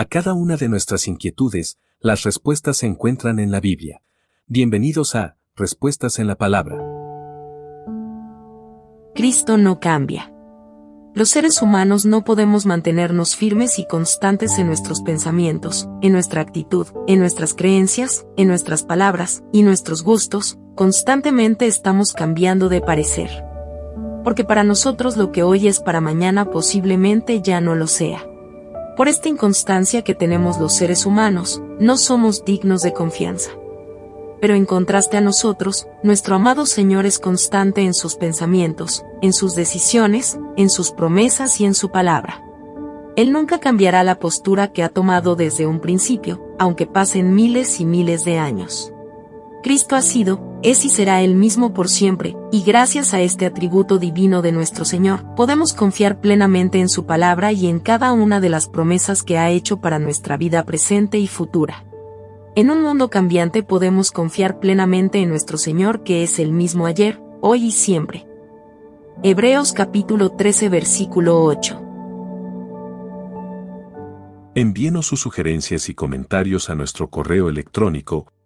A cada una de nuestras inquietudes, las respuestas se encuentran en la Biblia. Bienvenidos a Respuestas en la Palabra. Cristo no cambia. Los seres humanos no podemos mantenernos firmes y constantes en nuestros pensamientos, en nuestra actitud, en nuestras creencias, en nuestras palabras y nuestros gustos, constantemente estamos cambiando de parecer. Porque para nosotros lo que hoy es para mañana posiblemente ya no lo sea. Por esta inconstancia que tenemos los seres humanos, no somos dignos de confianza pero en contraste a nosotros, nuestro amado Señor es constante en sus pensamientos, en sus decisiones, en sus promesas y en su palabra. Él nunca cambiará la postura que ha tomado desde un principio, aunque pasen miles y miles de años. Cristo ha sido, es y será el mismo por siempre, y gracias a este atributo divino de nuestro Señor, podemos confiar plenamente en su palabra y en cada una de las promesas que ha hecho para nuestra vida presente y futura. En un mundo cambiante podemos confiar plenamente en nuestro Señor que es el mismo ayer, hoy y siempre. Hebreos capítulo 13 versículo 8. Envíenos sus sugerencias y comentarios a nuestro correo electrónico